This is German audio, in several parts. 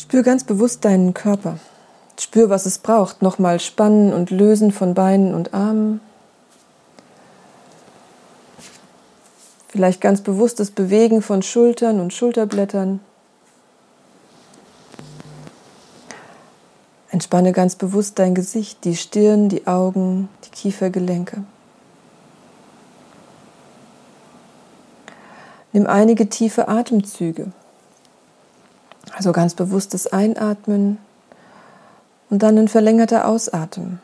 Spür ganz bewusst deinen Körper. Spür, was es braucht. Nochmal spannen und lösen von Beinen und Armen. Vielleicht ganz bewusstes Bewegen von Schultern und Schulterblättern. Entspanne ganz bewusst dein Gesicht, die Stirn, die Augen, die Kiefergelenke. Nimm einige tiefe Atemzüge. Also ganz bewusstes Einatmen und dann ein verlängerter Ausatmen.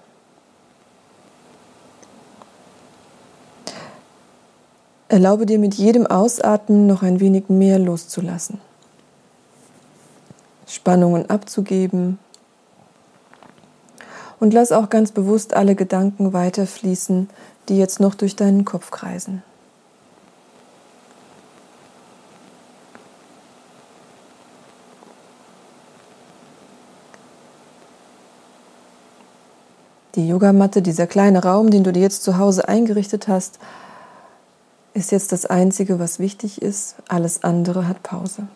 Erlaube dir mit jedem Ausatmen noch ein wenig mehr loszulassen. Spannungen abzugeben. Und lass auch ganz bewusst alle Gedanken weiterfließen, die jetzt noch durch deinen Kopf kreisen. Die Yogamatte, dieser kleine Raum, den du dir jetzt zu Hause eingerichtet hast, ist jetzt das Einzige, was wichtig ist. Alles andere hat Pause.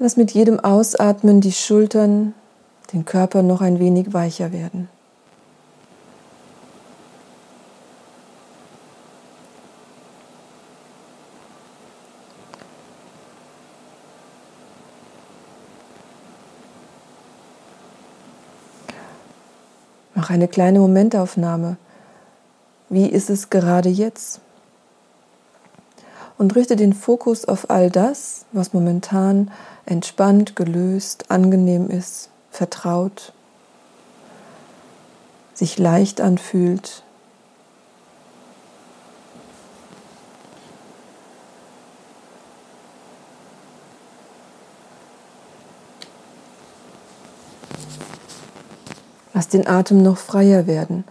Lass mit jedem Ausatmen die Schultern, den Körper noch ein wenig weicher werden. Mach eine kleine Momentaufnahme. Wie ist es gerade jetzt? Und richte den Fokus auf all das, was momentan entspannt, gelöst, angenehm ist, vertraut, sich leicht anfühlt, Lass den Atem noch freier werden.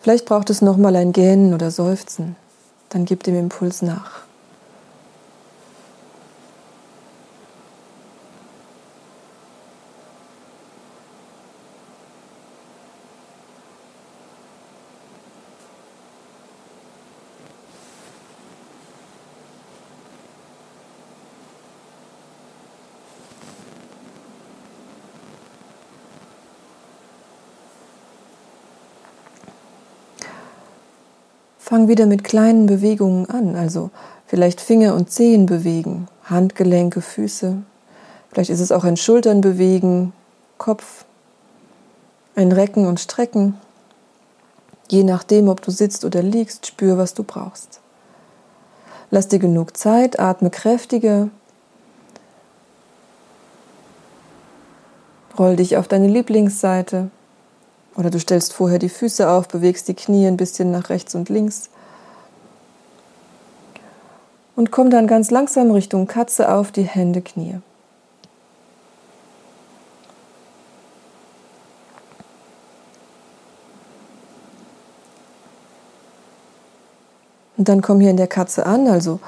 Vielleicht braucht es nochmal ein Gähnen oder Seufzen. Dann gib dem Impuls nach. Fang wieder mit kleinen Bewegungen an, also vielleicht Finger und Zehen bewegen, Handgelenke, Füße. Vielleicht ist es auch ein Schultern bewegen, Kopf, ein Recken und Strecken. Je nachdem, ob du sitzt oder liegst, spür, was du brauchst. Lass dir genug Zeit, atme kräftiger. Roll dich auf deine Lieblingsseite. Oder du stellst vorher die Füße auf, bewegst die Knie ein bisschen nach rechts und links. Und komm dann ganz langsam Richtung Katze auf die Hände, Knie. Und dann komm hier in der Katze an, also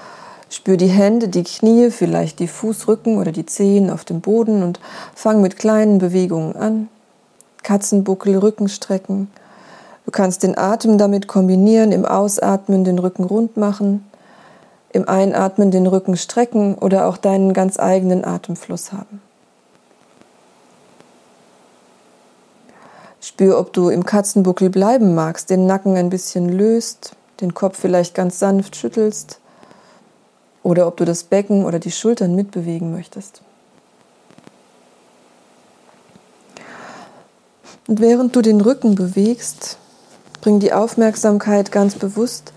spür die Hände, die Knie, vielleicht die Fußrücken oder die Zehen auf dem Boden und fang mit kleinen Bewegungen an. Katzenbuckel, Rückenstrecken. Du kannst den Atem damit kombinieren, im Ausatmen den Rücken rund machen, im Einatmen den Rücken strecken oder auch deinen ganz eigenen Atemfluss haben. Spür, ob du im Katzenbuckel bleiben magst, den Nacken ein bisschen löst, den Kopf vielleicht ganz sanft schüttelst oder ob du das Becken oder die Schultern mitbewegen möchtest. Und während du den Rücken bewegst, bring die Aufmerksamkeit ganz bewusst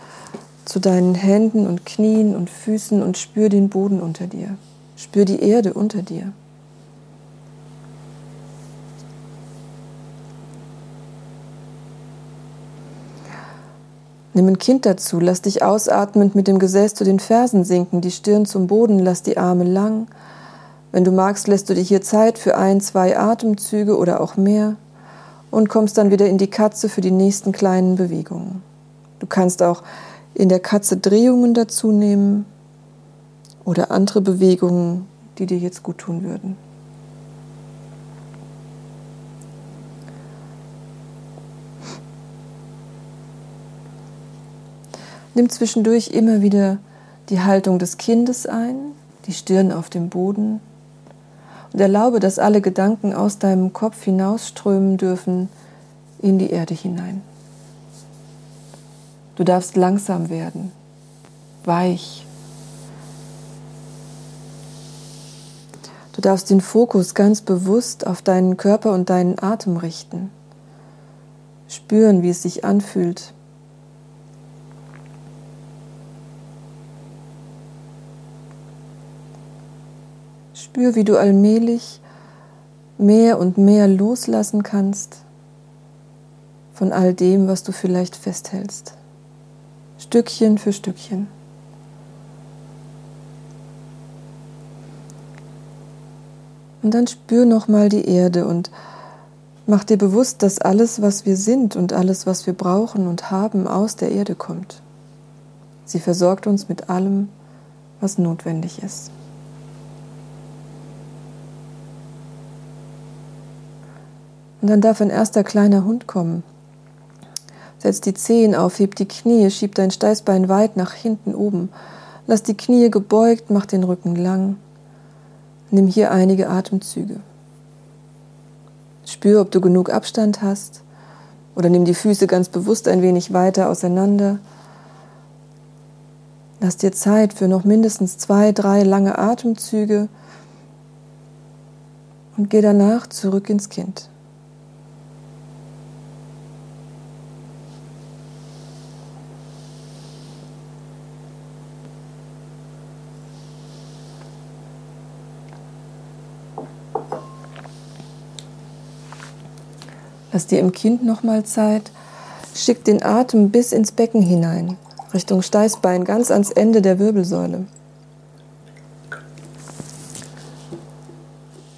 zu deinen Händen und Knien und Füßen und spür den Boden unter dir. Spür die Erde unter dir. Nimm ein Kind dazu, lass dich ausatmend mit dem Gesäß zu den Fersen sinken, die Stirn zum Boden, lass die Arme lang. Wenn du magst, lässt du dir hier Zeit für ein, zwei Atemzüge oder auch mehr und kommst dann wieder in die Katze für die nächsten kleinen Bewegungen. Du kannst auch in der Katze Drehungen dazu nehmen oder andere Bewegungen, die dir jetzt gut tun würden. Nimm zwischendurch immer wieder die Haltung des Kindes ein, die Stirn auf dem Boden erlaube, dass alle Gedanken aus deinem Kopf hinausströmen dürfen in die Erde hinein. Du darfst langsam werden, weich. Du darfst den Fokus ganz bewusst auf deinen Körper und deinen Atem richten. Spüren, wie es sich anfühlt, Spür, wie du allmählich mehr und mehr loslassen kannst von all dem, was du vielleicht festhältst. Stückchen für Stückchen. Und dann spür nochmal die Erde und mach dir bewusst, dass alles, was wir sind und alles, was wir brauchen und haben, aus der Erde kommt. Sie versorgt uns mit allem, was notwendig ist. Und dann darf ein erster kleiner Hund kommen. Setz die Zehen auf, heb die Knie, schieb dein Steißbein weit nach hinten oben. Lass die Knie gebeugt, mach den Rücken lang. Nimm hier einige Atemzüge. Spür, ob du genug Abstand hast. Oder nimm die Füße ganz bewusst ein wenig weiter auseinander. Lass dir Zeit für noch mindestens zwei, drei lange Atemzüge und geh danach zurück ins Kind. Lass dir im Kind nochmal Zeit. Schick den Atem bis ins Becken hinein, Richtung Steißbein, ganz ans Ende der Wirbelsäule.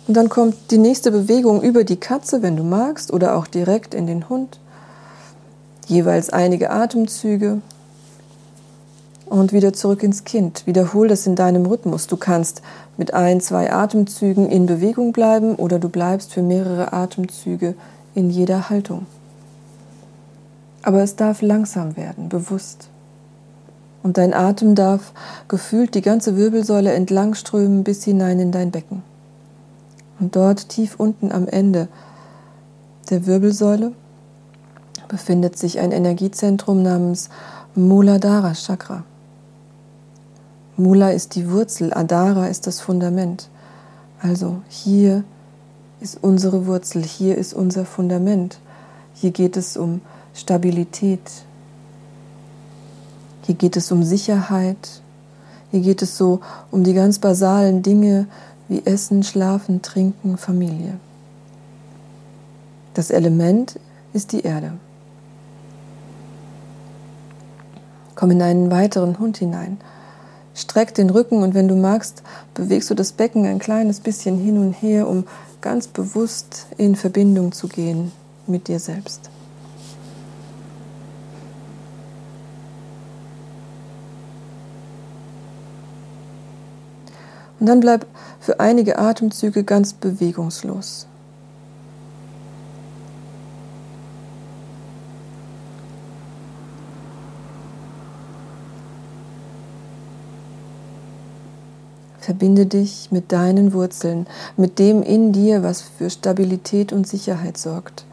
Und dann kommt die nächste Bewegung über die Katze, wenn du magst, oder auch direkt in den Hund. Jeweils einige Atemzüge. Und wieder zurück ins Kind. Wiederhol das in deinem Rhythmus. Du kannst mit ein, zwei Atemzügen in Bewegung bleiben oder du bleibst für mehrere Atemzüge in jeder Haltung. Aber es darf langsam werden, bewusst. Und dein Atem darf gefühlt die ganze Wirbelsäule entlang strömen bis hinein in dein Becken. Und dort tief unten am Ende der Wirbelsäule befindet sich ein Energiezentrum namens Muladhara Chakra. Mula ist die Wurzel, Adhara ist das Fundament. Also hier ist unsere Wurzel, hier ist unser Fundament. Hier geht es um Stabilität. Hier geht es um Sicherheit. Hier geht es so um die ganz basalen Dinge wie Essen, Schlafen, Trinken, Familie. Das Element ist die Erde. Komm in einen weiteren Hund hinein. Streck den Rücken und wenn du magst, bewegst du das Becken ein kleines bisschen hin und her, um ganz bewusst in Verbindung zu gehen mit dir selbst. Und dann bleib für einige Atemzüge ganz bewegungslos. Verbinde dich mit deinen Wurzeln, mit dem in dir, was für Stabilität und Sicherheit sorgt.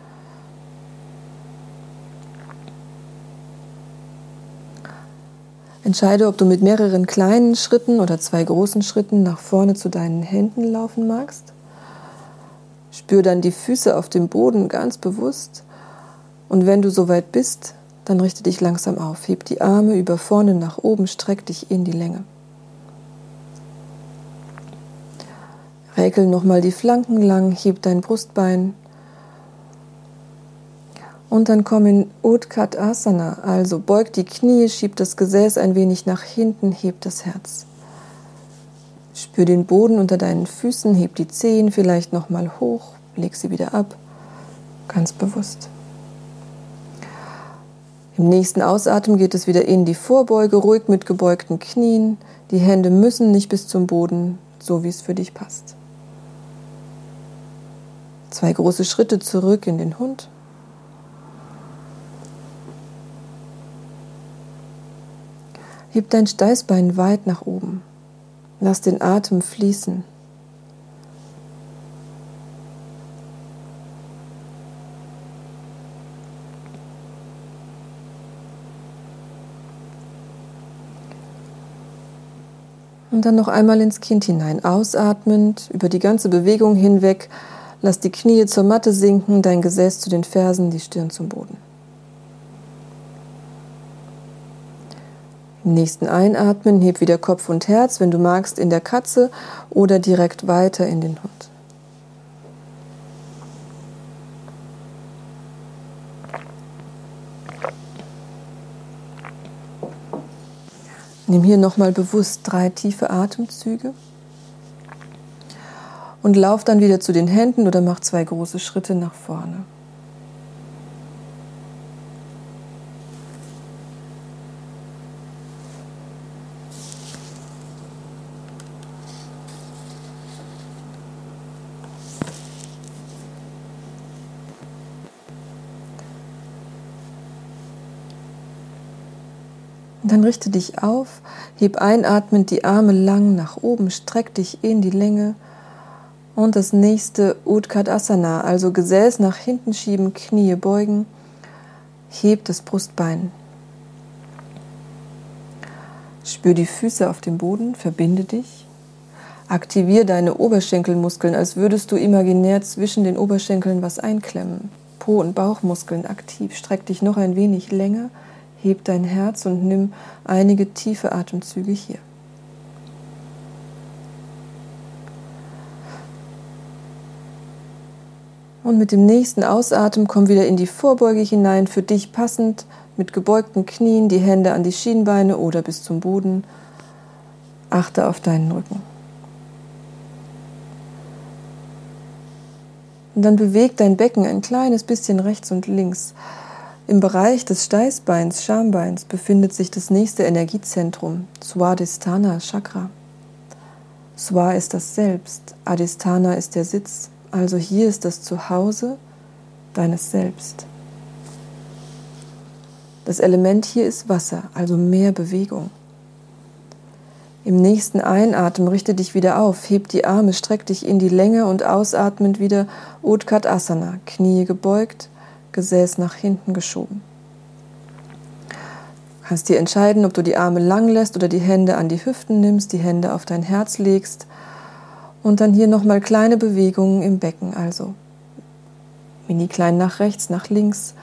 Entscheide, ob du mit mehreren kleinen Schritten oder zwei großen Schritten nach vorne zu deinen Händen laufen magst. Spür dann die Füße auf dem Boden ganz bewusst. Und wenn du soweit bist, dann richte dich langsam auf. Heb die Arme über vorne nach oben, streck dich in die Länge. Räkel nochmal die Flanken lang, heb dein Brustbein. Und dann komm in Utkat Asana, also beug die Knie, schieb das Gesäß ein wenig nach hinten, heb das Herz. Spür den Boden unter deinen Füßen, heb die Zehen vielleicht nochmal hoch, leg sie wieder ab, ganz bewusst. Im nächsten Ausatmen geht es wieder in die Vorbeuge, ruhig mit gebeugten Knien. Die Hände müssen nicht bis zum Boden, so wie es für dich passt. Zwei große Schritte zurück in den Hund. Heb dein Steißbein weit nach oben. Lass den Atem fließen. Und dann noch einmal ins Kind hinein, ausatmend, über die ganze Bewegung hinweg. Lass die Knie zur Matte sinken, dein Gesäß zu den Fersen, die Stirn zum Boden. Im nächsten Einatmen heb wieder Kopf und Herz, wenn du magst, in der Katze oder direkt weiter in den Hund. Nimm hier nochmal bewusst drei tiefe Atemzüge und lauf dann wieder zu den Händen oder mach zwei große Schritte nach vorne. Dann richte dich auf, heb einatmend die Arme lang nach oben, streck dich in die Länge. Und das nächste Utkatasana, also Gesäß nach hinten schieben, Knie beugen, heb das Brustbein. Spür die Füße auf dem Boden, verbinde dich. Aktiviere deine Oberschenkelmuskeln, als würdest du imaginär zwischen den Oberschenkeln was einklemmen. Po- und Bauchmuskeln aktiv. Streck dich noch ein wenig länger heb dein Herz und nimm einige tiefe Atemzüge hier. Und mit dem nächsten Ausatmen komm wieder in die Vorbeuge hinein, für dich passend, mit gebeugten Knien, die Hände an die Schienbeine oder bis zum Boden. Achte auf deinen Rücken. Und dann beweg dein Becken ein kleines bisschen rechts und links. Im Bereich des Steißbeins, Schambeins, befindet sich das nächste Energiezentrum, Swadhisthana Chakra. Swa ist das Selbst, Adhisthana ist der Sitz, also hier ist das Zuhause deines Selbst. Das Element hier ist Wasser, also mehr Bewegung. Im nächsten Einatmen richte dich wieder auf, heb die Arme, streck dich in die Länge und ausatmend wieder Utkatasana, Knie gebeugt, Gesäß nach hinten geschoben. Du kannst dir entscheiden, ob du die Arme lang lässt oder die Hände an die Hüften nimmst, die Hände auf dein Herz legst und dann hier nochmal kleine Bewegungen im Becken, also mini klein nach rechts, nach links.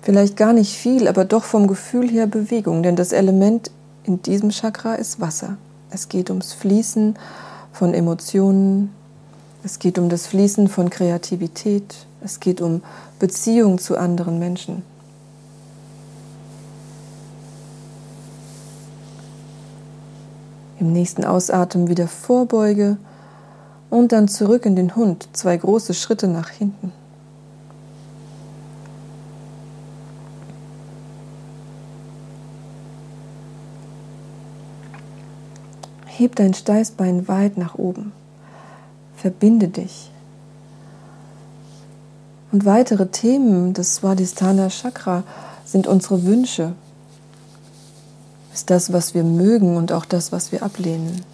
Vielleicht gar nicht viel, aber doch vom Gefühl her Bewegung, denn das Element in diesem Chakra ist Wasser. Es geht ums Fließen von Emotionen, es geht um das Fließen von Kreativität, es geht um Beziehung zu anderen Menschen. Im nächsten Ausatmen wieder Vorbeuge und dann zurück in den Hund, zwei große Schritte nach hinten. Heb dein Steißbein weit nach oben. Verbinde dich und weitere Themen des Swadhisthana Chakra sind unsere Wünsche, ist das, was wir mögen und auch das, was wir ablehnen.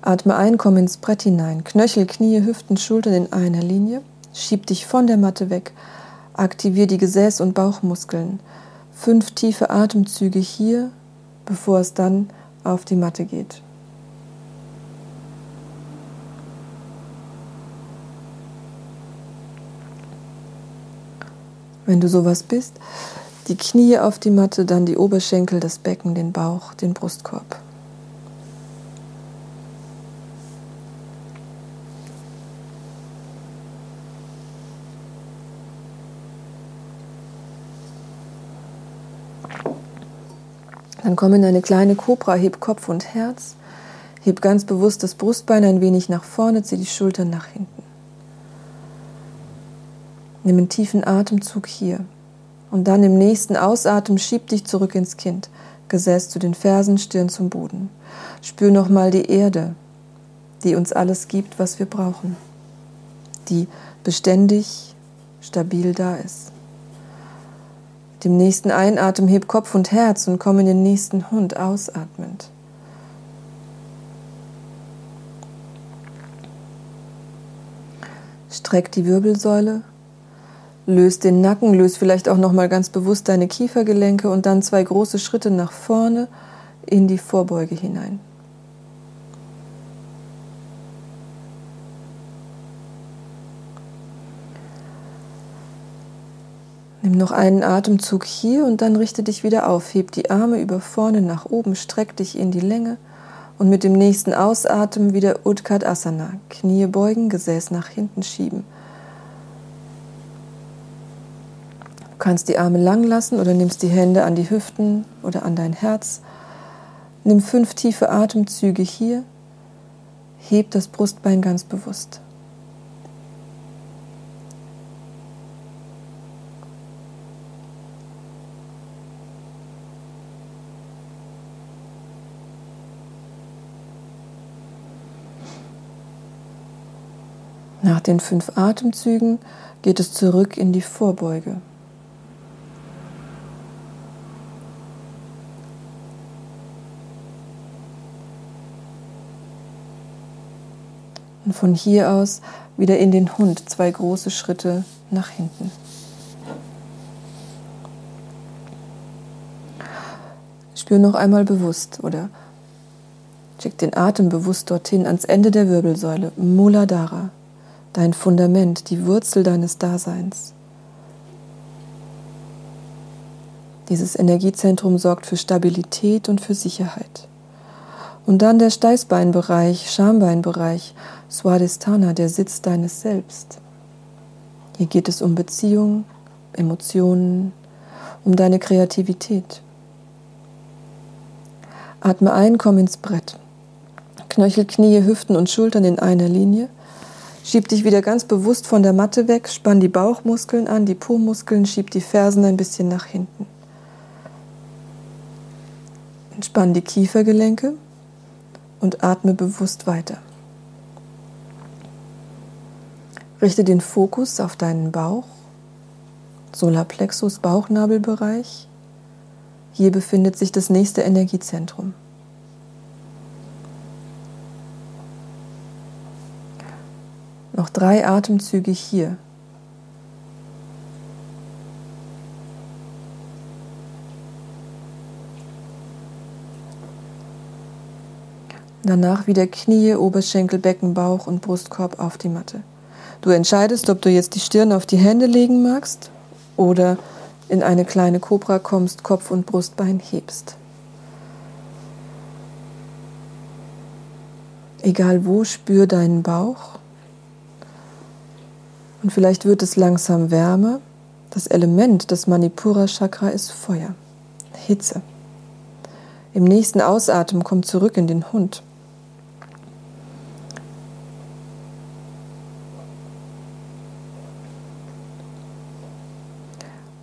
Atme ein, komm ins Brett hinein. Knöchel, Knie, Hüften, Schultern in einer Linie. Schieb dich von der Matte weg. Aktiviere die Gesäß- und Bauchmuskeln. Fünf tiefe Atemzüge hier, bevor es dann auf die Matte geht. wenn du sowas bist, die Knie auf die Matte, dann die Oberschenkel, das Becken, den Bauch, den Brustkorb. Dann komm in eine kleine Kobra, heb Kopf und Herz, heb ganz bewusst das Brustbein ein wenig nach vorne, zieh die Schultern nach hinten. Nimm einen tiefen Atemzug hier. Und dann im nächsten Ausatmen schieb dich zurück ins Kind. Gesäß zu den Fersen, Stirn zum Boden. Spür nochmal die Erde, die uns alles gibt, was wir brauchen. Die beständig, stabil da ist. Mit dem nächsten Einatmen heb Kopf und Herz und komm in den nächsten Hund ausatmend. Streck die Wirbelsäule, löst den Nacken, löst vielleicht auch noch mal ganz bewusst deine Kiefergelenke und dann zwei große Schritte nach vorne in die Vorbeuge hinein. Nimm noch einen Atemzug hier und dann richte dich wieder auf. Heb die Arme über vorne nach oben, streck dich in die Länge und mit dem nächsten Ausatmen wieder Utkatasana. Knie beugen, Gesäß nach hinten schieben. Du kannst die Arme lang lassen oder nimmst die Hände an die Hüften oder an dein Herz. Nimm fünf tiefe Atemzüge hier. Heb das Brustbein ganz bewusst. Nach den fünf Atemzügen geht es zurück in die Vorbeuge. Und von hier aus wieder in den Hund, zwei große Schritte nach hinten. Spür noch einmal bewusst oder schick den Atem bewusst dorthin ans Ende der Wirbelsäule, Muladhara dein Fundament, die Wurzel deines Daseins. Dieses Energiezentrum sorgt für Stabilität und für Sicherheit. Und dann der Steißbeinbereich, Schambeinbereich, Swadhisthana, der Sitz deines Selbst. Hier geht es um Beziehung, Emotionen, um deine Kreativität. Atme ein, komm ins Brett. Knöchel, Knie, Hüften und Schultern in einer Linie. Schieb dich wieder ganz bewusst von der Matte weg, spann die Bauchmuskeln an, die Po-Muskeln, schieb die Fersen ein bisschen nach hinten. Entspann die Kiefergelenke und atme bewusst weiter. Richte den Fokus auf deinen Bauch, Solarplexus, Bauchnabelbereich. Hier befindet sich das nächste Energiezentrum. Noch drei Atemzüge hier. Danach wieder Knie, Oberschenkel, Becken, Bauch und Brustkorb auf die Matte. Du entscheidest, ob du jetzt die Stirn auf die Hände legen magst oder in eine kleine Kobra kommst, Kopf und Brustbein hebst. Egal wo, spür deinen Bauch und vielleicht wird es langsam wärmer. Das Element des Manipura Chakra ist Feuer, Hitze. Im nächsten Ausatmen kommt zurück in den Hund.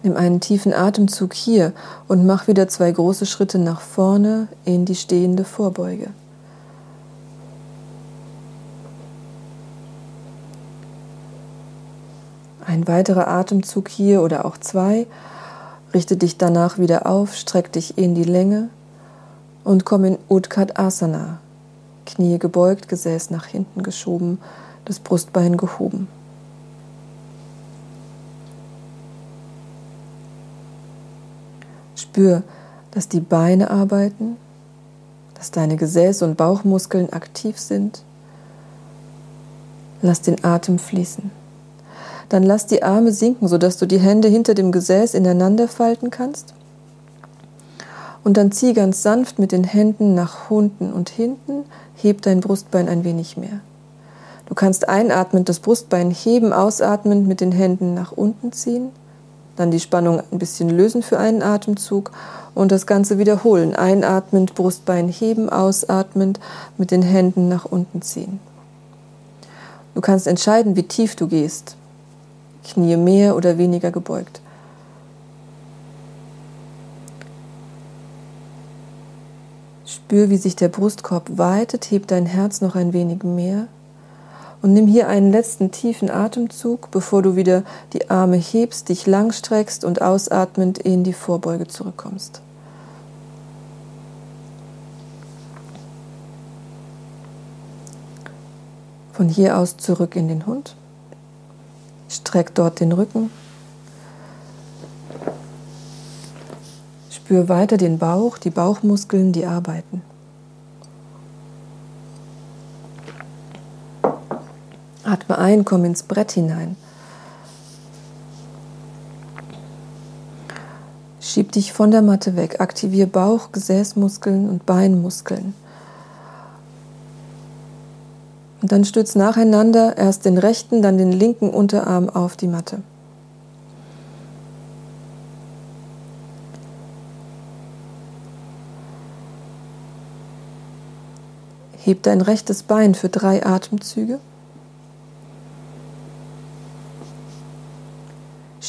Nimm einen tiefen Atemzug hier und mach wieder zwei große Schritte nach vorne in die stehende Vorbeuge. Ein weiterer Atemzug hier oder auch zwei. Richte dich danach wieder auf, streck dich in die Länge und komm in Utkatasana. Knie gebeugt, Gesäß nach hinten geschoben, das Brustbein gehoben. Spür, dass die Beine arbeiten, dass deine Gesäß- und Bauchmuskeln aktiv sind. Lass den Atem fließen. Dann lass die Arme sinken, sodass du die Hände hinter dem Gesäß ineinander falten kannst. Und dann zieh ganz sanft mit den Händen nach unten und hinten, heb dein Brustbein ein wenig mehr. Du kannst einatmend das Brustbein heben, ausatmend mit den Händen nach unten ziehen, dann die Spannung ein bisschen lösen für einen Atemzug und das Ganze wiederholen. Einatmend, Brustbein heben, ausatmend mit den Händen nach unten ziehen. Du kannst entscheiden, wie tief du gehst. Knie mehr oder weniger gebeugt. Spür, wie sich der Brustkorb weitet, heb dein Herz noch ein wenig mehr Und nimm hier einen letzten tiefen Atemzug, bevor du wieder die Arme hebst, dich lang streckst und ausatmend in die Vorbeuge zurückkommst. Von hier aus zurück in den Hund. Streck dort den Rücken. Spür weiter den Bauch, die Bauchmuskeln, die arbeiten. Atme ein, komm ins Brett hinein. Schieb dich von der Matte weg, aktiviere Bauch, Gesäßmuskeln und Beinmuskeln. Und dann stütz nacheinander erst den rechten, dann den linken Unterarm auf die Matte. Heb dein rechtes Bein für drei Atemzüge.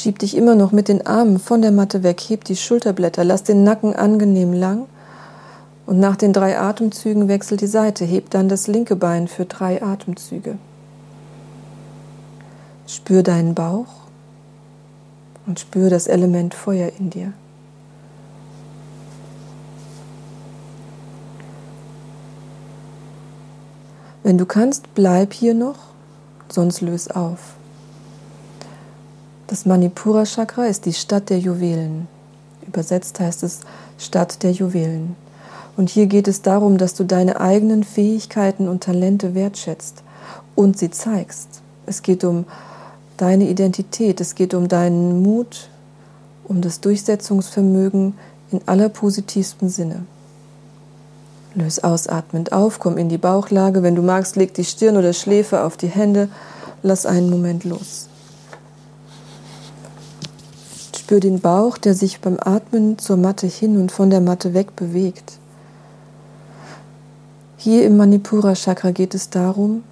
Schieb dich immer noch mit den Armen von der Matte weg, heb die Schulterblätter, lass den Nacken angenehm lang und nach den drei Atemzügen wechsel die Seite, heb dann das linke Bein für drei Atemzüge. Spür deinen Bauch und spür das Element Feuer in dir. Wenn du kannst, bleib hier noch, sonst löse auf. Das Manipura Chakra ist die Stadt der Juwelen. Übersetzt heißt es Stadt der Juwelen. Und hier geht es darum, dass du deine eigenen Fähigkeiten und Talente wertschätzt und sie zeigst. Es geht um deine Identität, es geht um deinen Mut, um das Durchsetzungsvermögen in allerpositivstem Sinne. Löse ausatmend auf, komm in die Bauchlage. Wenn du magst, leg die Stirn oder Schläfe auf die Hände. Lass einen Moment los. Spür den Bauch, der sich beim Atmen zur Matte hin und von der Matte weg bewegt. Hier im Manipura Chakra geht es darum,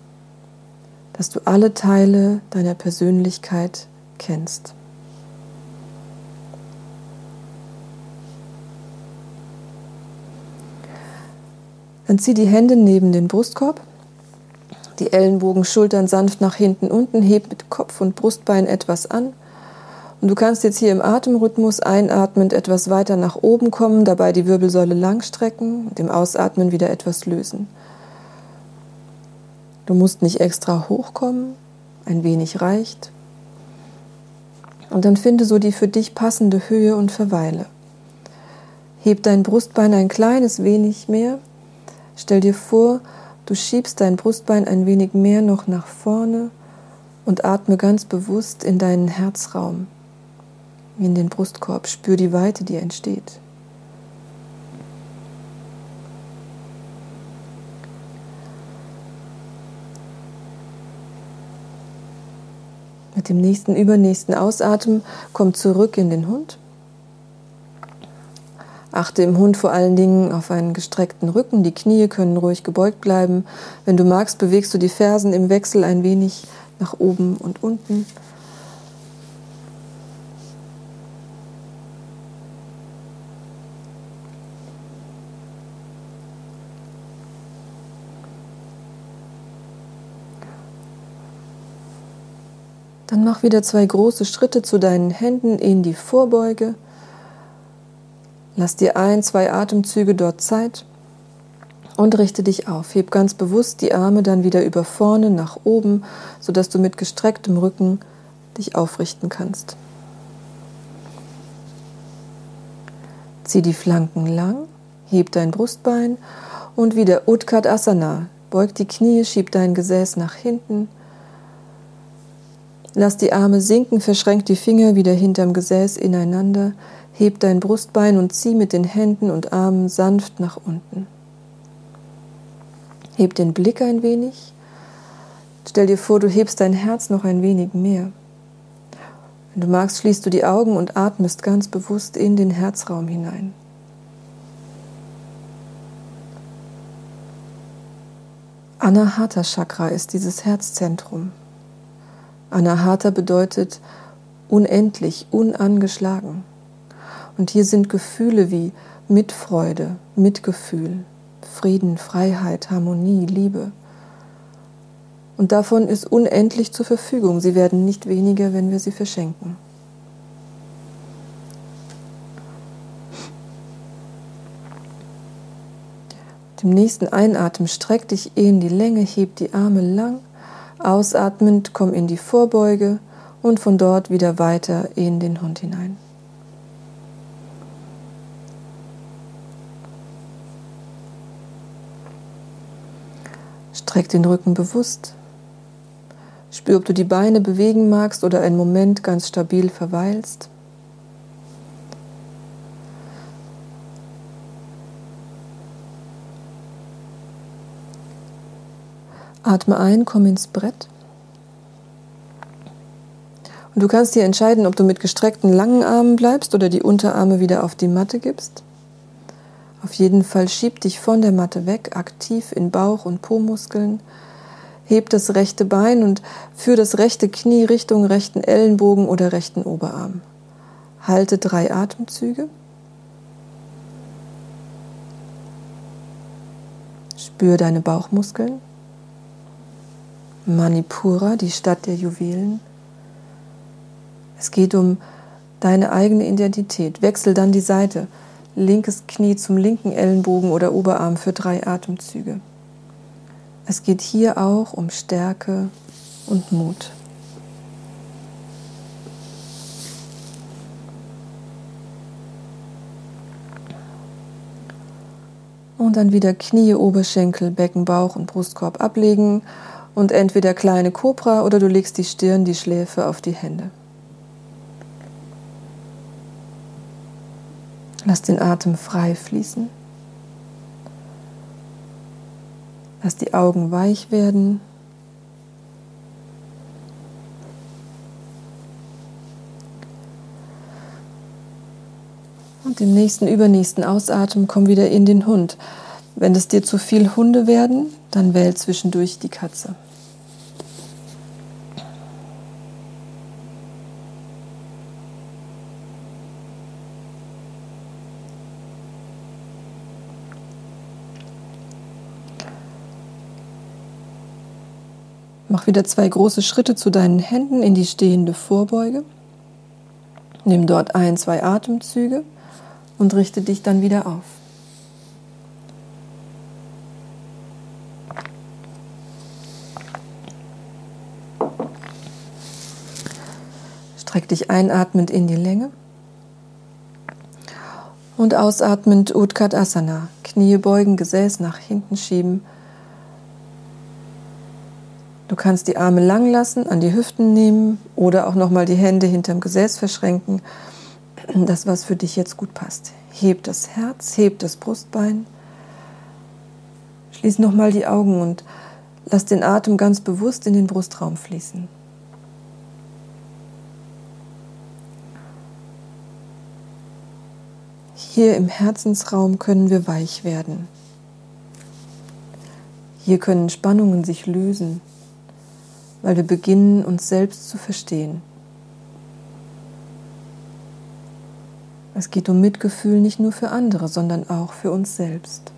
dass du alle Teile deiner Persönlichkeit kennst. Dann zieh die Hände neben den Brustkorb, die Ellenbogen, Schultern sanft nach hinten unten, heb mit Kopf und Brustbein etwas an und du kannst jetzt hier im Atemrhythmus einatmend etwas weiter nach oben kommen, dabei die Wirbelsäule lang strecken und im Ausatmen wieder etwas lösen. Du musst nicht extra hochkommen, ein wenig reicht. Und dann finde so die für dich passende Höhe und verweile. Heb dein Brustbein ein kleines wenig mehr. Stell dir vor, du schiebst dein Brustbein ein wenig mehr noch nach vorne und atme ganz bewusst in deinen Herzraum in den Brustkorb. Spür die Weite, die entsteht. Mit dem nächsten, übernächsten Ausatmen komm zurück in den Hund. Achte im Hund vor allen Dingen auf einen gestreckten Rücken. Die Knie können ruhig gebeugt bleiben. Wenn du magst, bewegst du die Fersen im Wechsel ein wenig nach oben und unten. Dann mach wieder zwei große Schritte zu deinen Händen in die Vorbeuge. Lass dir ein, zwei Atemzüge dort Zeit und richte dich auf. Heb ganz bewusst die Arme dann wieder über vorne nach oben, sodass du mit gestrecktem Rücken dich aufrichten kannst. Zieh die Flanken lang, heb dein Brustbein und wieder Utkat Asana. Beug die Knie, schieb dein Gesäß nach hinten Lass die Arme sinken, verschränk die Finger wieder hinterm Gesäß ineinander, heb dein Brustbein und zieh mit den Händen und Armen sanft nach unten. Heb den Blick ein wenig. Stell dir vor, du hebst dein Herz noch ein wenig mehr. Wenn du magst, schließt du die Augen und atmest ganz bewusst in den Herzraum hinein. Anahata Chakra ist dieses Herzzentrum. Anahata bedeutet unendlich, unangeschlagen. Und hier sind Gefühle wie Und davon ist unendlich zur Verfügung. Sie werden nicht weniger, wenn wir sie verschenken. Dem nächsten Einatmen streck dich in die Länge, heb die Arme lang. Ausatmend komm in die Vorbeuge und von dort wieder weiter in den Hund hinein. Streck den Rücken bewusst. Spür, ob du die Beine bewegen magst oder einen Moment ganz stabil verweilst. Atme ein, komm ins Brett. Und du kannst dir entscheiden, ob du mit gestreckten langen Armen bleibst oder die Unterarme wieder auf die Matte gibst. Auf jeden Fall schieb dich von der Matte weg, aktiv in Bauch- und Po-Muskeln. Heb das rechte Bein und führ das rechte Knie Richtung rechten Ellenbogen oder rechten Oberarm. Halte drei Atemzüge. Spür deine Bauchmuskeln. Manipura, die Stadt der Juwelen. Es geht um deine eigene Identität. Wechsel dann die Seite. Linkes Knie zum linken Ellenbogen oder Oberarm für drei Atemzüge. Es geht hier auch um Stärke und Mut. Und dann wieder Knie, Oberschenkel, Becken, Bauch und Brustkorb ablegen und entweder kleine Kobra oder du legst die Stirn, die Schläfe auf die Hände. Lass den Atem frei fließen. Lass die Augen weich werden. Und im nächsten, übernächsten Ausatmen komm wieder in den Hund. Wenn es dir zu viel Hunde werden, dann wähl zwischendurch die Katze. Mach wieder zwei große Schritte zu deinen Händen in die stehende Vorbeuge. Nimm dort ein, zwei Atemzüge und richte dich dann wieder auf. Streck dich einatmend in die Länge und ausatmend Utkatasana. Knie beugen, Gesäß nach hinten schieben Du kannst die Arme lang lassen, an die Hüften nehmen oder auch nochmal die Hände hinterm Gesäß verschränken. Das, was für dich jetzt gut passt. Heb das Herz, heb das Brustbein. Schließ nochmal die Augen und lass den Atem ganz bewusst in den Brustraum fließen. Hier im Herzensraum können wir weich werden. Hier können Spannungen sich lösen weil wir beginnen, uns selbst zu verstehen. Es geht um Mitgefühl nicht nur für andere, sondern auch für uns selbst.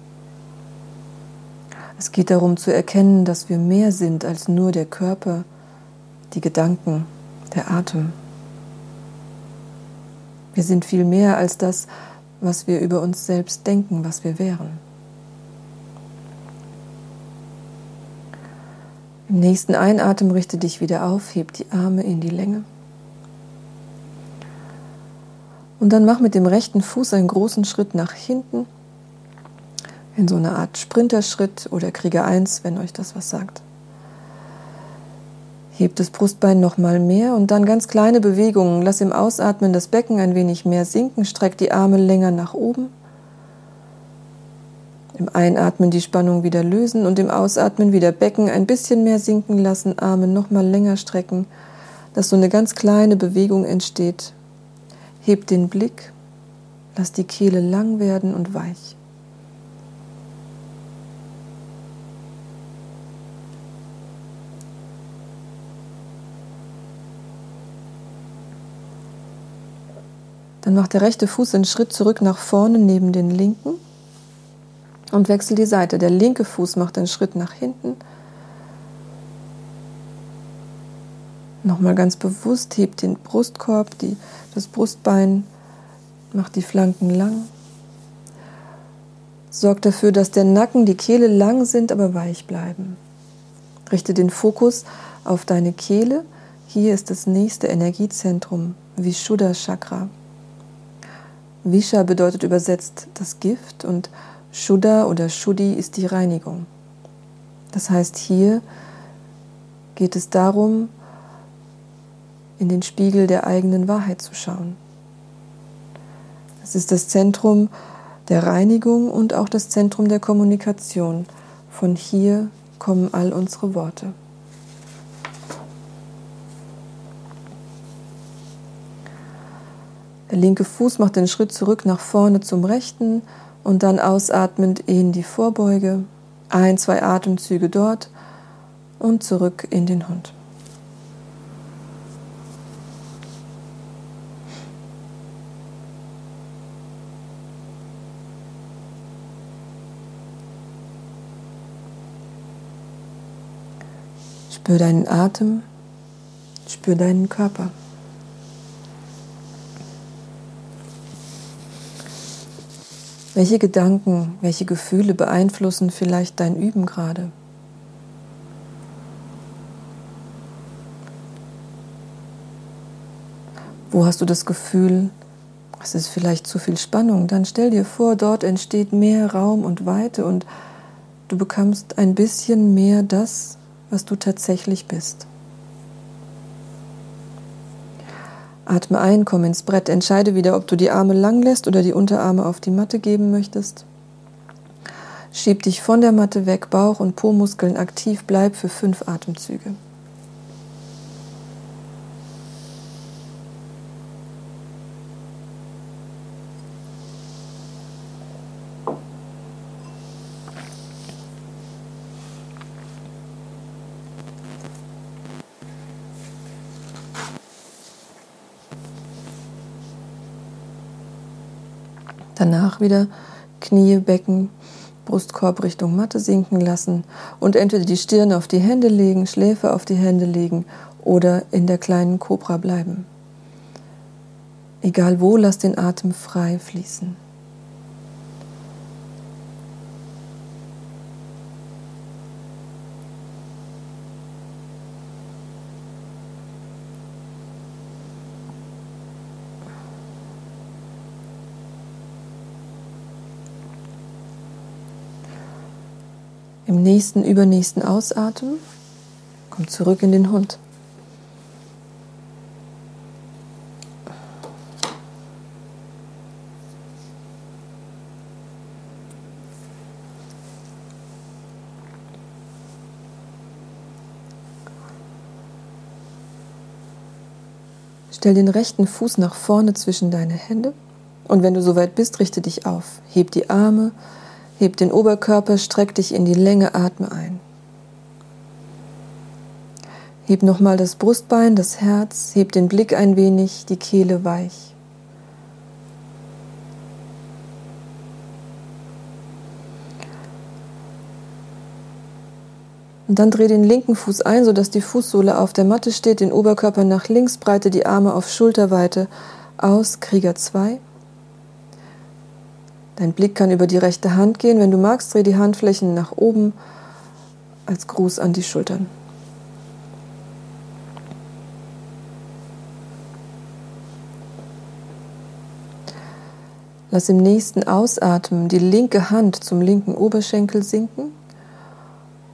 Es geht darum zu erkennen, dass wir mehr sind als nur der Körper, die Gedanken, der Atem. Wir sind viel mehr als das, was wir über uns selbst denken, was wir wären. Im nächsten Einatmen richte dich wieder auf, heb die Arme in die Länge. Und dann mach mit dem rechten Fuß einen großen Schritt nach hinten, in so eine Art Sprinterschritt oder Krieger 1, wenn euch das was sagt. Heb das Brustbein nochmal mehr und dann ganz kleine Bewegungen. Lass im Ausatmen das Becken ein wenig mehr sinken, streck die Arme länger nach oben im Einatmen die Spannung wieder lösen und im Ausatmen wieder Becken ein bisschen mehr sinken lassen, Arme nochmal länger strecken, dass so eine ganz kleine Bewegung entsteht. Heb den Blick, lass die Kehle lang werden und weich. Dann macht der rechte Fuß einen Schritt zurück nach vorne neben den linken und wechsel die Seite. Der linke Fuß macht einen Schritt nach hinten. Nochmal ganz bewusst, hebt den Brustkorb, die, das Brustbein, macht die Flanken lang. Sorgt dafür, dass der Nacken, die Kehle lang sind, aber weich bleiben. Richte den Fokus auf deine Kehle. Hier ist das nächste Energiezentrum, Vishuddha Chakra. Visha bedeutet übersetzt das Gift und Shuddha oder Shuddhi ist die Reinigung. Das heißt, hier geht es darum, in den Spiegel der eigenen Wahrheit zu schauen. Es ist das Zentrum der Reinigung und auch das Zentrum der Kommunikation. Von hier kommen all unsere Worte. Der linke Fuß macht den Schritt zurück nach vorne zum rechten und dann ausatmend in die Vorbeuge. Ein, zwei Atemzüge dort und zurück in den Hund. Spür deinen Atem, spür deinen Körper. Welche Gedanken, welche Gefühle beeinflussen vielleicht dein Üben gerade? Wo hast du das Gefühl, es ist vielleicht zu viel Spannung? Dann stell dir vor, dort entsteht mehr Raum und Weite und du bekommst ein bisschen mehr das, was du tatsächlich bist. Atme ein, komm ins Brett, entscheide wieder, ob du die Arme lang lässt oder die Unterarme auf die Matte geben möchtest. Schieb dich von der Matte weg, Bauch- und Po-Muskeln aktiv, bleib für fünf Atemzüge. Danach wieder Knie, Becken, Brustkorb Richtung Matte sinken lassen und entweder die Stirn auf die Hände legen, Schläfe auf die Hände legen oder in der kleinen Kobra bleiben. Egal wo, lass den Atem frei fließen. Nächsten, übernächsten Ausatmen komm zurück in den Hund. Stell den rechten Fuß nach vorne zwischen deine Hände und wenn du soweit bist, richte dich auf. Heb die Arme, Heb den Oberkörper, streck dich in die Länge, atme ein. Heb nochmal das Brustbein, das Herz, heb den Blick ein wenig, die Kehle weich. Und dann dreh den linken Fuß ein, sodass die Fußsohle auf der Matte steht, den Oberkörper nach links, breite die Arme auf Schulterweite aus, Krieger 2. Dein Blick kann über die rechte Hand gehen. Wenn du magst, dreh die Handflächen nach oben als Gruß an die Schultern. Lass im nächsten Ausatmen die linke Hand zum linken Oberschenkel sinken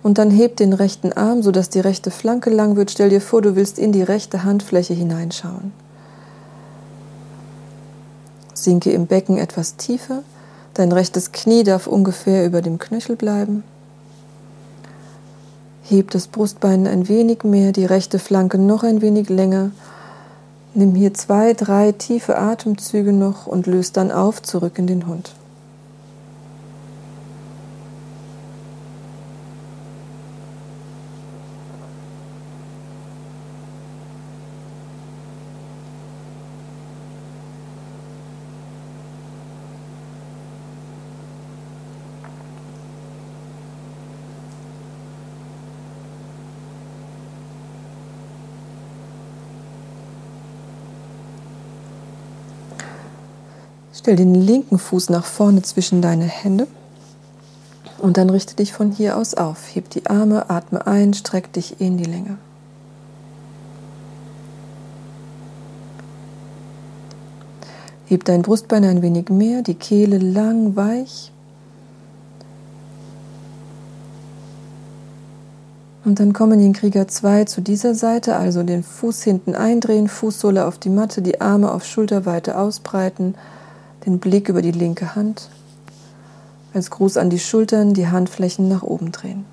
und dann heb den rechten Arm, sodass die rechte Flanke lang wird. Stell dir vor, du willst in die rechte Handfläche hineinschauen. Sinke im Becken etwas tiefer Dein rechtes Knie darf ungefähr über dem Knöchel bleiben. Heb das Brustbein ein wenig mehr, die rechte Flanke noch ein wenig länger. Nimm hier zwei, drei tiefe Atemzüge noch und löst dann auf zurück in den Hund. Stell den linken Fuß nach vorne zwischen deine Hände und dann richte dich von hier aus auf. Heb die Arme, atme ein, streck dich in die Länge. Heb dein Brustbein ein wenig mehr, die Kehle lang, weich. Und dann kommen in Krieger 2 zu dieser Seite, also den Fuß hinten eindrehen, Fußsohle auf die Matte, die Arme auf Schulterweite ausbreiten, den Blick über die linke Hand. Als Gruß an die Schultern die Handflächen nach oben drehen.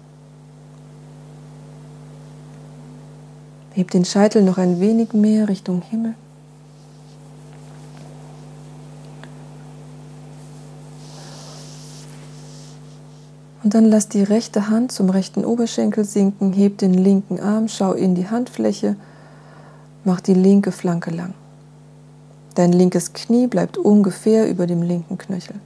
Heb den Scheitel noch ein wenig mehr Richtung Himmel. Und dann lass die rechte Hand zum rechten Oberschenkel sinken, heb den linken Arm, schau in die Handfläche, mach die linke Flanke lang. Dein linkes Knie bleibt ungefähr über dem linken Knöchel.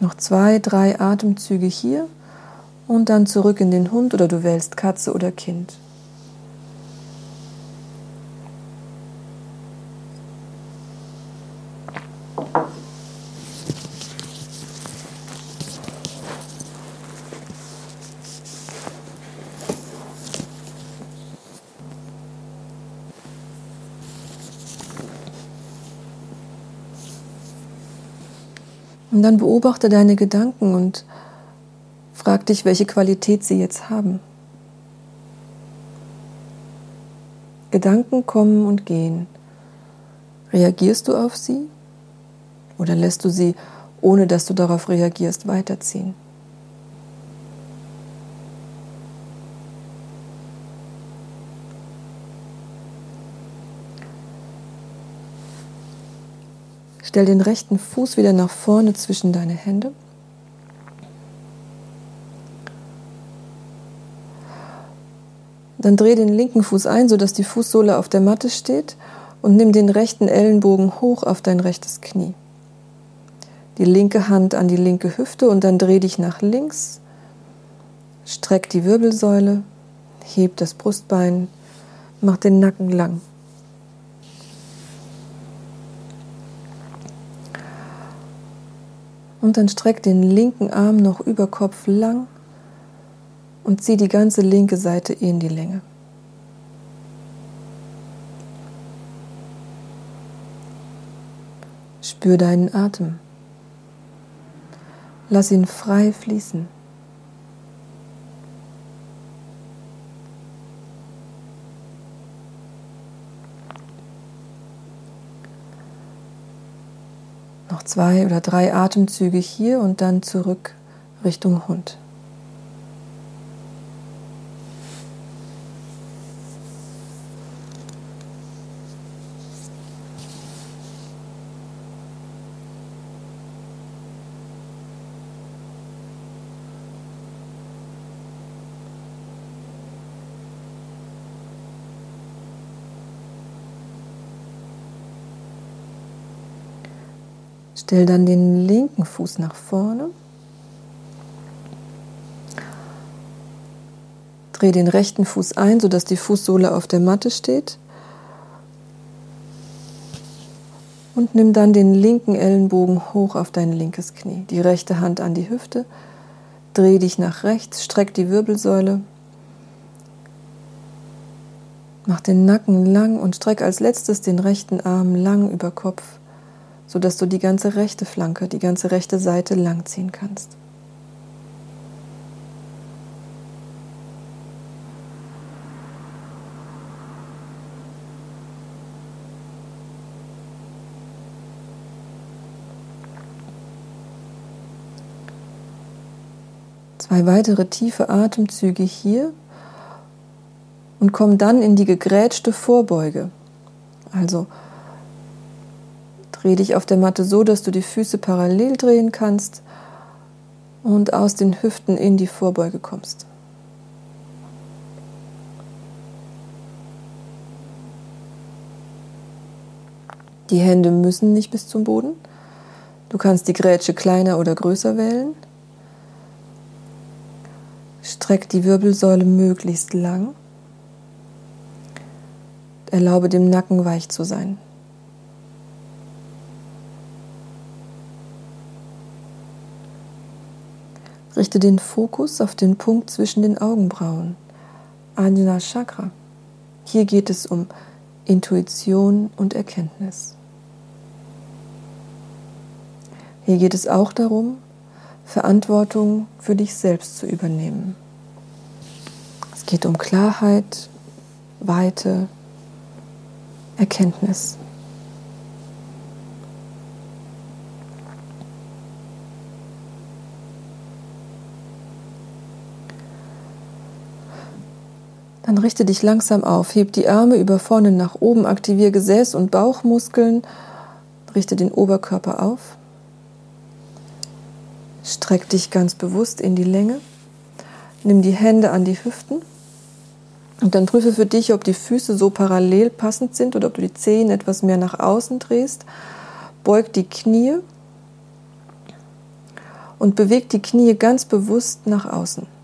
Noch zwei, drei Atemzüge hier und dann zurück in den Hund oder du wählst Katze oder Kind. Und dann beobachte deine Gedanken und frag dich, welche Qualität sie jetzt haben. Gedanken kommen und gehen. Reagierst du auf sie oder lässt du sie, ohne dass du darauf reagierst, weiterziehen? Stell den rechten Fuß wieder nach vorne zwischen deine Hände. Dann dreh den linken Fuß ein, sodass die Fußsohle auf der Matte steht und nimm den rechten Ellenbogen hoch auf dein rechtes Knie. Die linke Hand an die linke Hüfte und dann dreh dich nach links. Streck die Wirbelsäule, heb das Brustbein, mach den Nacken lang. Und dann streck den linken Arm noch über Kopf lang und zieh die ganze linke Seite in die Länge. Spür deinen Atem. Lass ihn frei fließen. Zwei oder drei Atemzüge hier und dann zurück Richtung Hund. Stell dann den linken Fuß nach vorne. Dreh den rechten Fuß ein, sodass die Fußsohle auf der Matte steht. Und nimm dann den linken Ellenbogen hoch auf dein linkes Knie. Die rechte Hand an die Hüfte. Dreh dich nach rechts, streck die Wirbelsäule. Mach den Nacken lang und streck als letztes den rechten Arm lang über Kopf sodass du die ganze rechte Flanke, die ganze rechte Seite langziehen kannst. Zwei weitere tiefe Atemzüge hier und komm dann in die gegrätschte Vorbeuge. Also Dreh dich auf der Matte so, dass du die Füße parallel drehen kannst und aus den Hüften in die Vorbeuge kommst. Die Hände müssen nicht bis zum Boden. Du kannst die Grätsche kleiner oder größer wählen. Streck die Wirbelsäule möglichst lang. Erlaube dem Nacken weich zu sein. Richte den Fokus auf den Punkt zwischen den Augenbrauen, Ajna Chakra. Hier geht es um Intuition und Erkenntnis. Hier geht es auch darum, Verantwortung für dich selbst zu übernehmen. Es geht um Klarheit, Weite, Erkenntnis. Dann richte dich langsam auf, heb die Arme über vorne nach oben, aktiviere Gesäß- und Bauchmuskeln, richte den Oberkörper auf. Streck dich ganz bewusst in die Länge. Nimm die Hände an die Hüften und dann prüfe für dich, ob die Füße so parallel passend sind oder ob du die Zehen etwas mehr nach außen drehst. Beug die Knie und beweg die Knie ganz bewusst nach außen.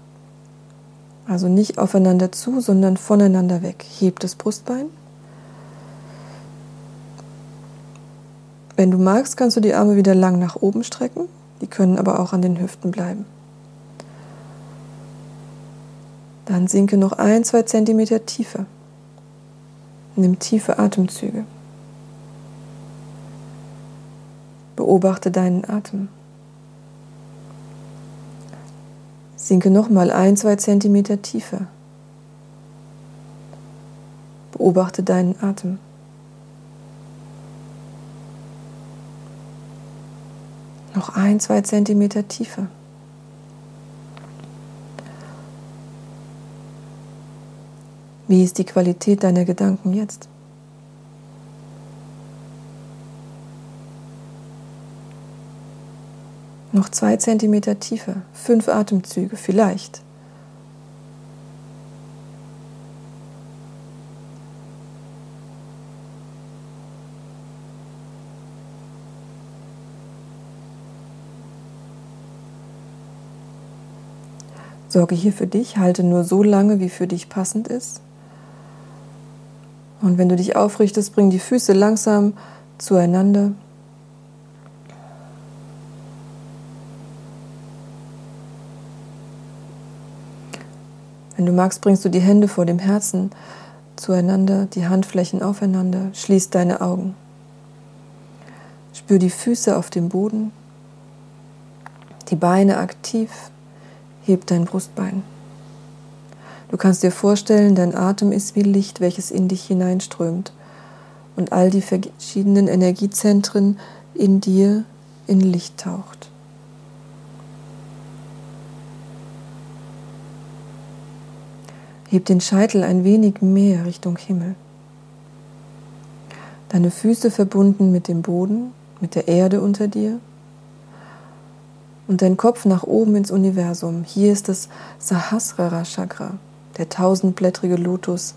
Also nicht aufeinander zu, sondern voneinander weg. Heb das Brustbein. Wenn du magst, kannst du die Arme wieder lang nach oben strecken. Die können aber auch an den Hüften bleiben. Dann sinke noch ein, zwei Zentimeter tiefer. Nimm tiefe Atemzüge. Beobachte deinen Atem. Sinke nochmal ein, zwei Zentimeter tiefer. Beobachte deinen Atem. Noch ein, zwei Zentimeter tiefer. Wie ist die Qualität deiner Gedanken jetzt? Noch zwei Zentimeter tiefer, fünf Atemzüge vielleicht. Sorge hier für dich, halte nur so lange, wie für dich passend ist. Und wenn du dich aufrichtest, bring die Füße langsam zueinander. Wenn du magst, bringst du die Hände vor dem Herzen zueinander, die Handflächen aufeinander, schließ deine Augen. Spür die Füße auf dem Boden, die Beine aktiv, heb dein Brustbein. Du kannst dir vorstellen, dein Atem ist wie Licht, welches in dich hineinströmt und all die verschiedenen Energiezentren in dir in Licht taucht. Heb den Scheitel ein wenig mehr Richtung Himmel. Deine Füße verbunden mit dem Boden, mit der Erde unter dir und dein Kopf nach oben ins Universum. Hier ist das Sahasrara Chakra, der tausendblättrige Lotus,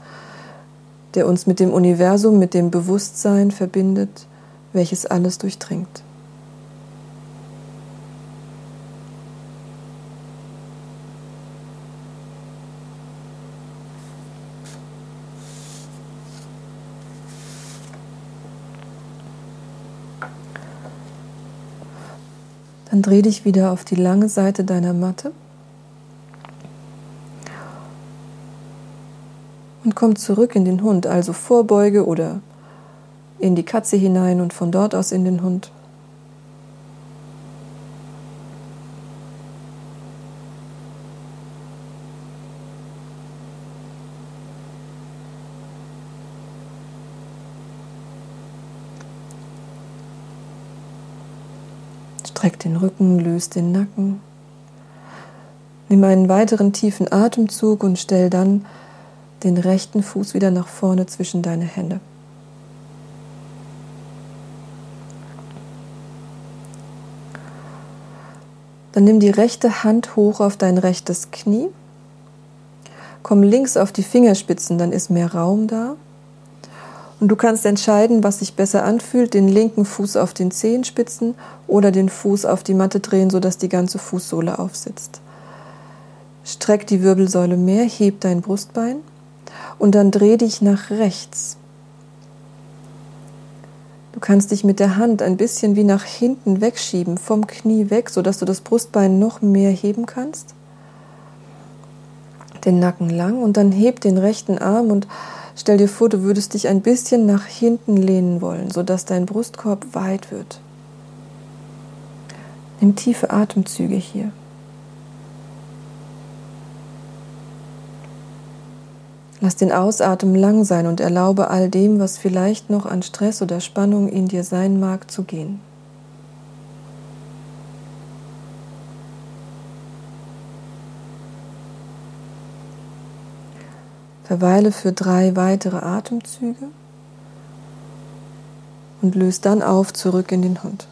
der uns mit dem Universum, mit dem Bewusstsein verbindet, welches alles durchdringt. Dann dreh dich wieder auf die lange Seite deiner Matte und komm zurück in den Hund, also Vorbeuge oder in die Katze hinein und von dort aus in den Hund. Streck den Rücken, löst den Nacken. Nimm einen weiteren tiefen Atemzug und stell dann den rechten Fuß wieder nach vorne zwischen deine Hände. Dann nimm die rechte Hand hoch auf dein rechtes Knie. Komm links auf die Fingerspitzen, dann ist mehr Raum da. Und du kannst entscheiden, was sich besser anfühlt, den linken Fuß auf den Zehenspitzen oder den Fuß auf die Matte drehen, sodass die ganze Fußsohle aufsitzt. Streck die Wirbelsäule mehr, heb dein Brustbein und dann dreh dich nach rechts. Du kannst dich mit der Hand ein bisschen wie nach hinten wegschieben, vom Knie weg, sodass du das Brustbein noch mehr heben kannst. Den Nacken lang und dann heb den rechten Arm und stell dir vor, du würdest dich ein bisschen nach hinten lehnen wollen, sodass dein Brustkorb weit wird. Nimm tiefe Atemzüge hier. Lass den Ausatmen lang sein und erlaube all dem, was vielleicht noch an Stress oder Spannung in dir sein mag, zu gehen. Verweile für drei weitere Atemzüge und löst dann auf zurück in den Hund.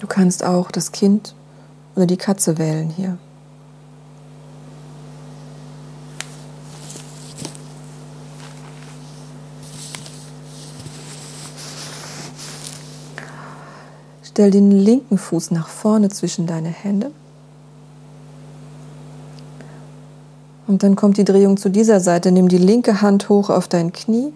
Du kannst auch das Kind oder die Katze wählen hier. Stell den linken Fuß nach vorne zwischen deine Hände. Und dann kommt die Drehung zu dieser Seite. Nimm die linke Hand hoch auf dein Knie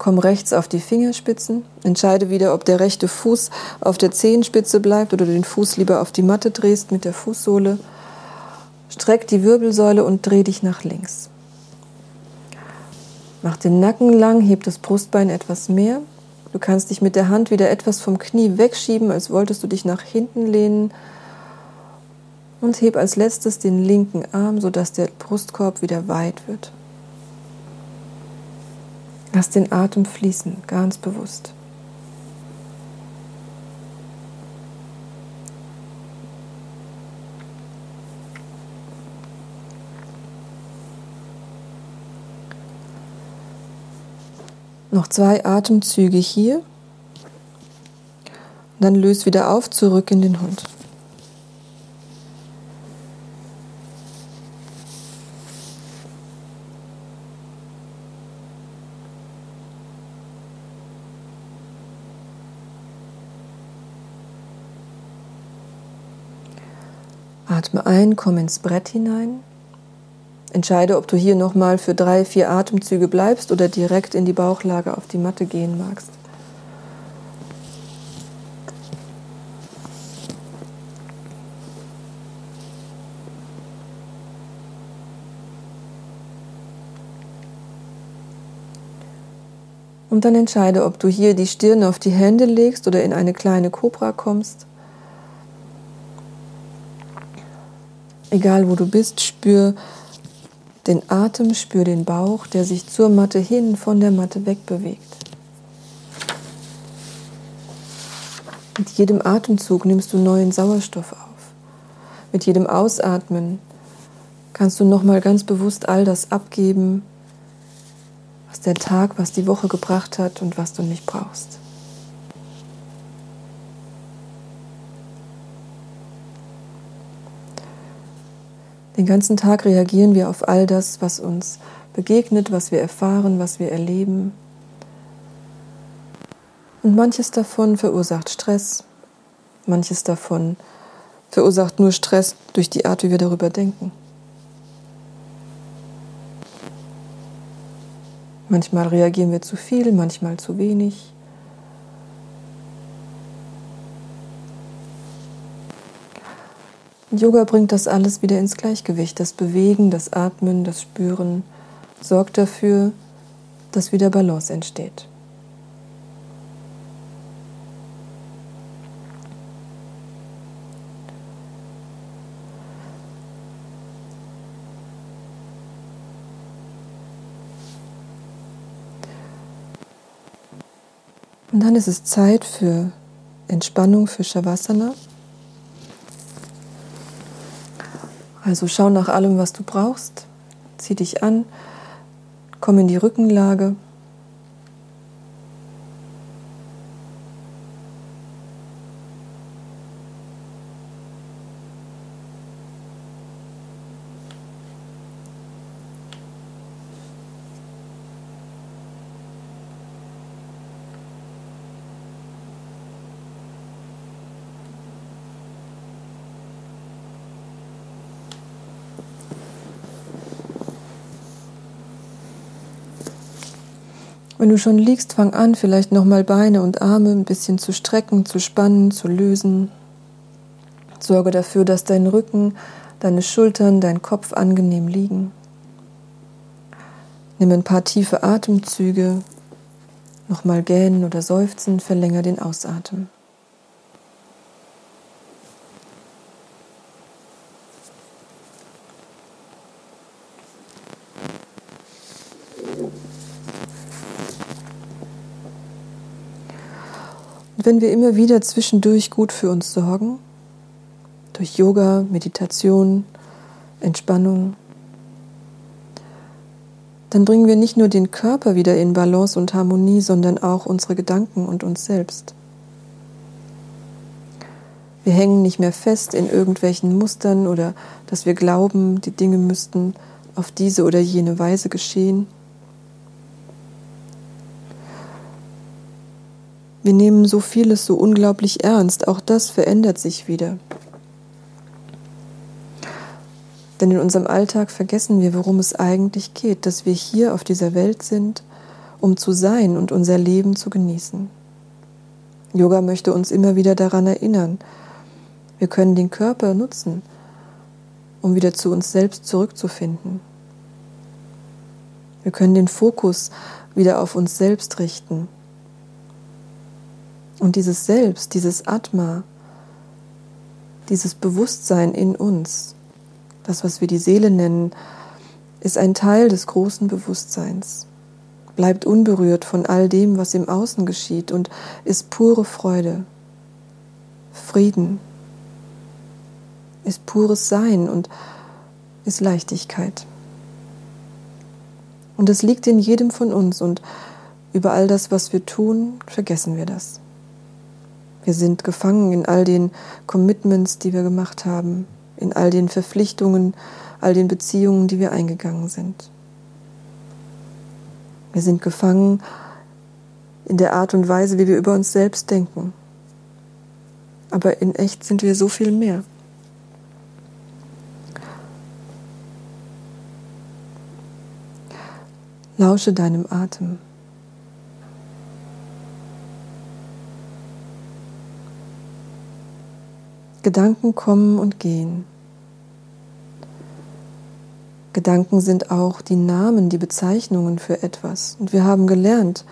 Komm rechts auf die Fingerspitzen. Entscheide wieder, ob der rechte Fuß auf der Zehenspitze bleibt oder den Fuß lieber auf die Matte drehst mit der Fußsohle. Streck die Wirbelsäule und dreh dich nach links. Mach den Nacken lang, heb das Brustbein etwas mehr. Du kannst dich mit der Hand wieder etwas vom Knie wegschieben, als wolltest du dich nach hinten lehnen. Und heb als letztes den linken Arm, sodass der Brustkorb wieder weit wird. Lass den Atem fließen, ganz bewusst. Noch zwei Atemzüge hier. Dann löst wieder auf, zurück in den Hund. Atme ein, komm ins Brett hinein. Entscheide, ob du hier nochmal für drei, vier Atemzüge bleibst oder direkt in die Bauchlage auf die Matte gehen magst. Und dann entscheide, ob du hier die Stirn auf die Hände legst oder in eine kleine Kobra kommst. Egal wo du bist, spür den Atem, spür den Bauch, der sich zur Matte hin, von der Matte wegbewegt. Mit jedem Atemzug nimmst du neuen Sauerstoff auf. Mit jedem Ausatmen kannst du nochmal ganz bewusst all das abgeben, was der Tag, was die Woche gebracht hat und was du nicht brauchst. Den ganzen Tag reagieren wir auf all das, was uns begegnet, was wir erfahren, was wir erleben. Und manches davon verursacht Stress, manches davon verursacht nur Stress durch die Art, wie wir darüber denken. Manchmal reagieren wir zu viel, manchmal zu wenig. Yoga bringt das alles wieder ins Gleichgewicht. Das Bewegen, das Atmen, das Spüren sorgt dafür, dass wieder Balance entsteht. Und dann ist es Zeit für Entspannung, für Shavasana. Also schau nach allem, was du brauchst. Zieh dich an, komm in die Rückenlage. Du schon liegst, fang an, vielleicht nochmal Beine und Arme ein bisschen zu strecken, zu spannen, zu lösen. Sorge dafür, dass dein Rücken, deine Schultern, dein Kopf angenehm liegen. Nimm ein paar tiefe Atemzüge, nochmal gähnen oder seufzen, verlänger den Ausatmen. Wenn wir immer wieder zwischendurch gut für uns sorgen, durch Yoga, Meditation, Entspannung, dann bringen wir nicht nur den Körper wieder in Balance und Harmonie, sondern auch unsere Gedanken und uns selbst. Wir hängen nicht mehr fest in irgendwelchen Mustern oder dass wir glauben, die Dinge müssten auf diese oder jene Weise geschehen. Wir nehmen so vieles so unglaublich ernst, auch das verändert sich wieder. Denn in unserem Alltag vergessen wir, worum es eigentlich geht, dass wir hier auf dieser Welt sind, um zu sein und unser Leben zu genießen. Yoga möchte uns immer wieder daran erinnern, wir können den Körper nutzen, um wieder zu uns selbst zurückzufinden. Wir können den Fokus wieder auf uns selbst richten und dieses Selbst, dieses Atma, dieses Bewusstsein in uns, das, was wir die Seele nennen, ist ein Teil des großen Bewusstseins, bleibt unberührt von all dem, was im Außen geschieht und ist pure Freude, Frieden, ist pures Sein und ist Leichtigkeit. Und es liegt in jedem von uns und über all das, was wir tun, vergessen wir das. Wir sind gefangen in all den Commitments, die wir gemacht haben, in all den Verpflichtungen, all den Beziehungen, die wir eingegangen sind. Wir sind gefangen in der Art und Weise, wie wir über uns selbst denken. Aber in echt sind wir so viel mehr. Lausche deinem Atem. Gedanken kommen und gehen. Gedanken sind auch die Namen, die Bezeichnungen für etwas. Und wir haben gelernt,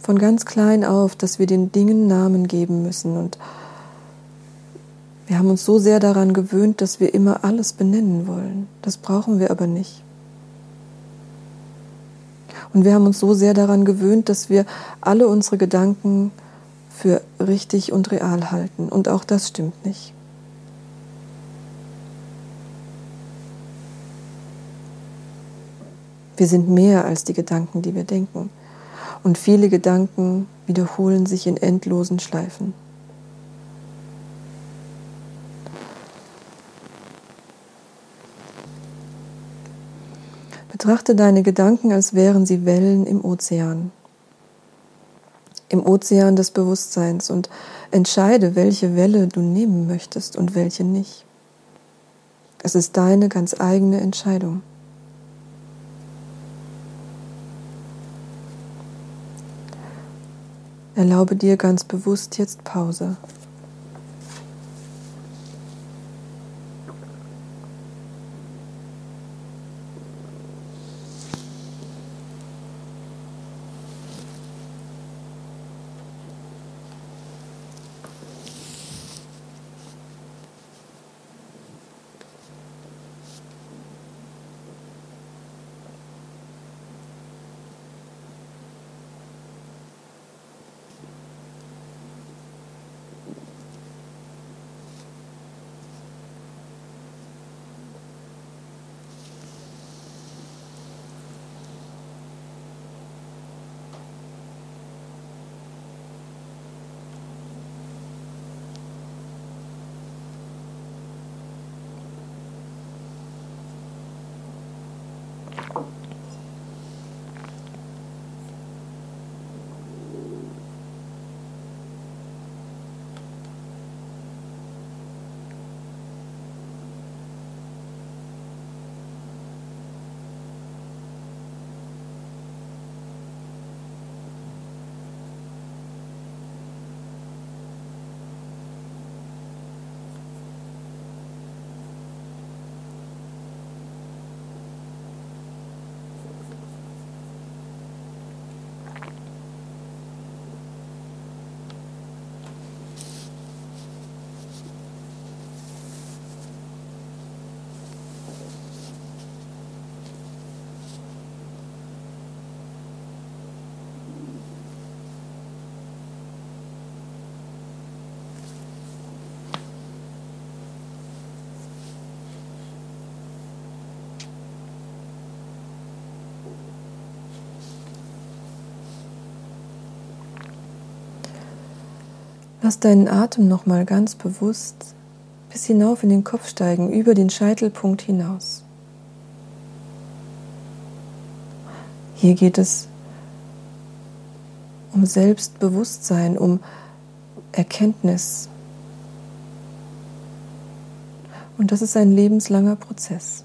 von ganz klein auf, dass wir den Dingen Namen geben müssen. Und wir haben uns so sehr daran gewöhnt, dass wir immer alles benennen wollen. Das brauchen wir aber nicht. Und wir haben uns so sehr daran gewöhnt, dass wir alle unsere Gedanken für richtig und real halten. Und auch das stimmt nicht. Wir sind mehr als die Gedanken, die wir denken. Und viele Gedanken wiederholen sich in endlosen Schleifen. Betrachte deine Gedanken, als wären sie Wellen im Ozean im Ozean des Bewusstseins und entscheide, welche Welle du nehmen möchtest und welche nicht. Es ist deine ganz eigene Entscheidung. Erlaube dir ganz bewusst jetzt Pause. Lass deinen Atem nochmal ganz bewusst bis hinauf in den Kopf steigen, über den Scheitelpunkt hinaus. Hier geht es um Selbstbewusstsein, um Erkenntnis. Und das ist ein lebenslanger Prozess.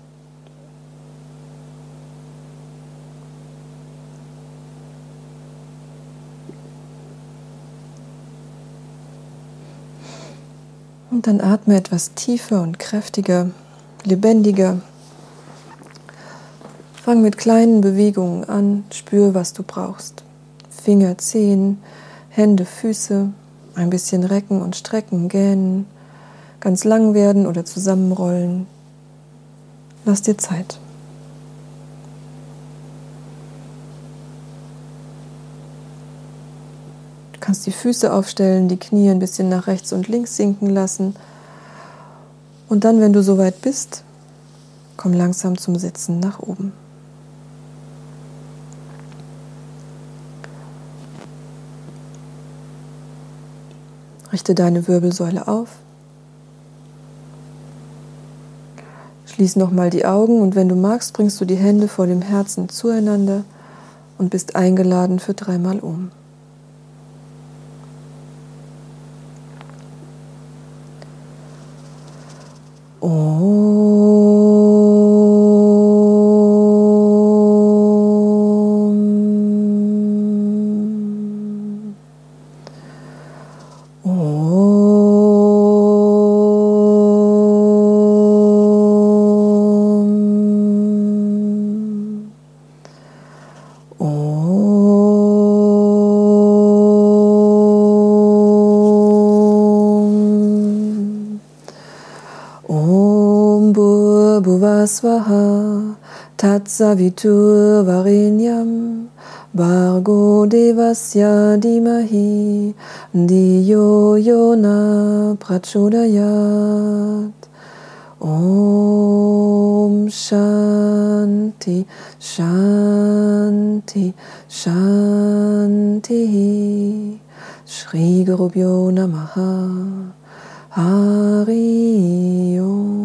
Dann atme etwas tiefer und kräftiger, lebendiger. Fang mit kleinen Bewegungen an, spür, was du brauchst. Finger, Zehen, Hände, Füße, ein bisschen recken und strecken, gähnen, ganz lang werden oder zusammenrollen. Lass dir Zeit. Kannst die Füße aufstellen, die Knie ein bisschen nach rechts und links sinken lassen. Und dann, wenn du soweit bist, komm langsam zum Sitzen nach oben. Richte deine Wirbelsäule auf. Schließ nochmal die Augen und wenn du magst, bringst du die Hände vor dem Herzen zueinander und bist eingeladen für dreimal um. Tatsavitur Varenyam Bargo Devasya Dimahi Diyo Yona Prachodayat. Om Shanti Shanti Shanti Shri Gurubhyo Namaha. Hari Om